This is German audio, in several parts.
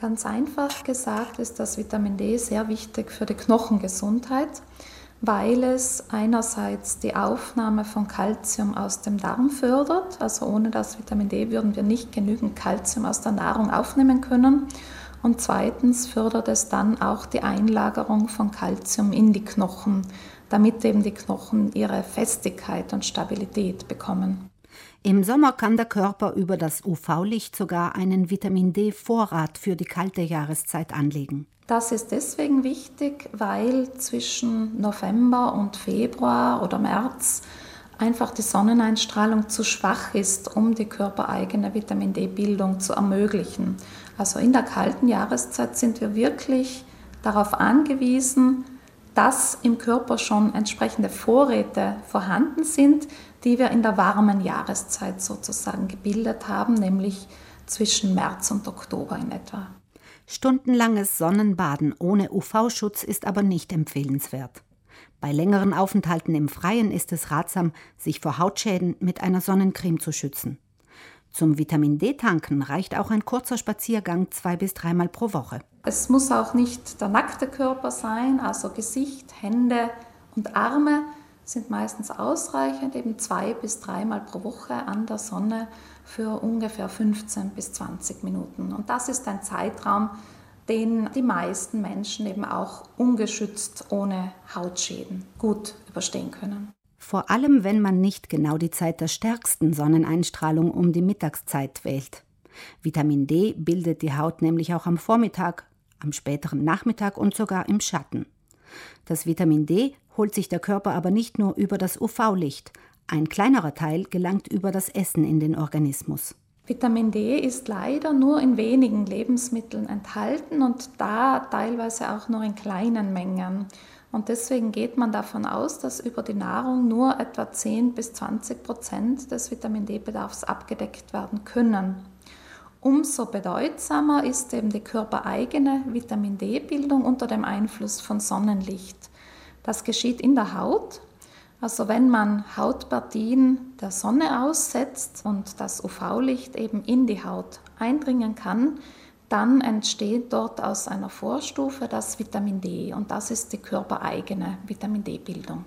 Ganz einfach gesagt ist das Vitamin D sehr wichtig für die Knochengesundheit, weil es einerseits die Aufnahme von Kalzium aus dem Darm fördert. Also ohne das Vitamin D würden wir nicht genügend Kalzium aus der Nahrung aufnehmen können. Und zweitens fördert es dann auch die Einlagerung von Kalzium in die Knochen, damit eben die Knochen ihre Festigkeit und Stabilität bekommen. Im Sommer kann der Körper über das UV-Licht sogar einen Vitamin D-Vorrat für die kalte Jahreszeit anlegen. Das ist deswegen wichtig, weil zwischen November und Februar oder März einfach die Sonneneinstrahlung zu schwach ist, um die körpereigene Vitamin D-Bildung zu ermöglichen. Also in der kalten Jahreszeit sind wir wirklich darauf angewiesen, dass im Körper schon entsprechende Vorräte vorhanden sind, die wir in der warmen Jahreszeit sozusagen gebildet haben, nämlich zwischen März und Oktober in etwa. Stundenlanges Sonnenbaden ohne UV-Schutz ist aber nicht empfehlenswert. Bei längeren Aufenthalten im Freien ist es ratsam, sich vor Hautschäden mit einer Sonnencreme zu schützen. Zum Vitamin D-Tanken reicht auch ein kurzer Spaziergang zwei bis dreimal pro Woche. Es muss auch nicht der nackte Körper sein, also Gesicht, Hände und Arme sind meistens ausreichend, eben zwei bis dreimal pro Woche an der Sonne für ungefähr 15 bis 20 Minuten. Und das ist ein Zeitraum, den die meisten Menschen eben auch ungeschützt ohne Hautschäden gut überstehen können. Vor allem, wenn man nicht genau die Zeit der stärksten Sonneneinstrahlung um die Mittagszeit wählt. Vitamin D bildet die Haut nämlich auch am Vormittag, am späteren Nachmittag und sogar im Schatten. Das Vitamin D holt sich der Körper aber nicht nur über das UV-Licht, ein kleinerer Teil gelangt über das Essen in den Organismus. Vitamin D ist leider nur in wenigen Lebensmitteln enthalten und da teilweise auch nur in kleinen Mengen. Und deswegen geht man davon aus, dass über die Nahrung nur etwa 10 bis 20 Prozent des Vitamin D-Bedarfs abgedeckt werden können. Umso bedeutsamer ist eben die körpereigene Vitamin D-Bildung unter dem Einfluss von Sonnenlicht. Das geschieht in der Haut. Also wenn man Hautpartien der Sonne aussetzt und das UV-Licht eben in die Haut eindringen kann, dann entsteht dort aus einer Vorstufe das Vitamin D und das ist die körpereigene Vitamin D-Bildung.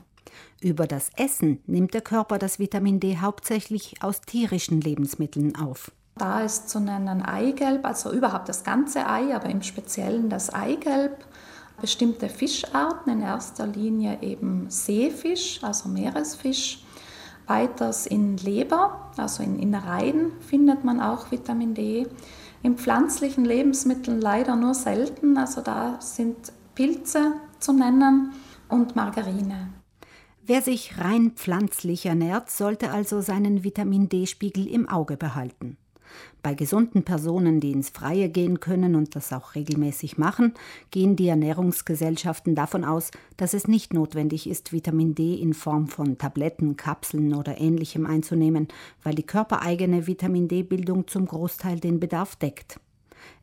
Über das Essen nimmt der Körper das Vitamin D hauptsächlich aus tierischen Lebensmitteln auf. Da ist zu nennen Eigelb, also überhaupt das ganze Ei, aber im Speziellen das Eigelb, bestimmte Fischarten, in erster Linie eben Seefisch, also Meeresfisch. Weiters in Leber, also in Innereien, findet man auch Vitamin D. In pflanzlichen Lebensmitteln leider nur selten, also da sind Pilze zu nennen und Margarine. Wer sich rein pflanzlich ernährt, sollte also seinen Vitamin D-Spiegel im Auge behalten. Bei gesunden Personen, die ins Freie gehen können und das auch regelmäßig machen, gehen die Ernährungsgesellschaften davon aus, dass es nicht notwendig ist, Vitamin D in Form von Tabletten, Kapseln oder ähnlichem einzunehmen, weil die körpereigene Vitamin D-Bildung zum Großteil den Bedarf deckt.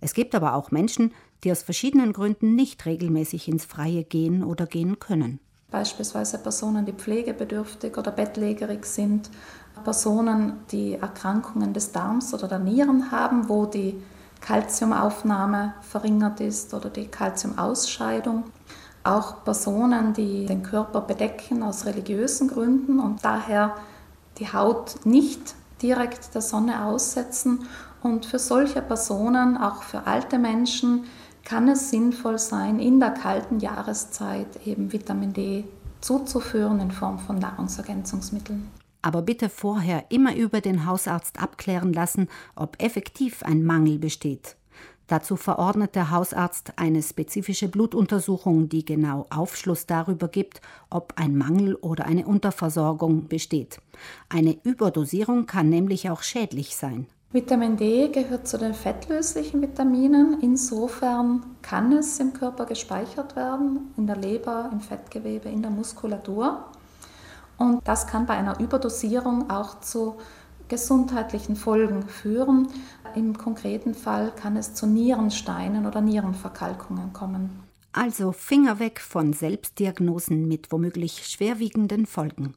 Es gibt aber auch Menschen, die aus verschiedenen Gründen nicht regelmäßig ins Freie gehen oder gehen können. Beispielsweise Personen, die pflegebedürftig oder bettlägerig sind Personen, die Erkrankungen des Darms oder der Nieren haben, wo die Kalziumaufnahme verringert ist oder die Kalziumausscheidung. Auch Personen, die den Körper bedecken aus religiösen Gründen und daher die Haut nicht direkt der Sonne aussetzen. Und für solche Personen, auch für alte Menschen, kann es sinnvoll sein, in der kalten Jahreszeit eben Vitamin D zuzuführen in Form von Nahrungsergänzungsmitteln. Aber bitte vorher immer über den Hausarzt abklären lassen, ob effektiv ein Mangel besteht. Dazu verordnet der Hausarzt eine spezifische Blutuntersuchung, die genau Aufschluss darüber gibt, ob ein Mangel oder eine Unterversorgung besteht. Eine Überdosierung kann nämlich auch schädlich sein. Vitamin D gehört zu den fettlöslichen Vitaminen. Insofern kann es im Körper gespeichert werden, in der Leber, im Fettgewebe, in der Muskulatur. Und das kann bei einer Überdosierung auch zu gesundheitlichen Folgen führen. Im konkreten Fall kann es zu Nierensteinen oder Nierenverkalkungen kommen. Also Finger weg von Selbstdiagnosen mit womöglich schwerwiegenden Folgen.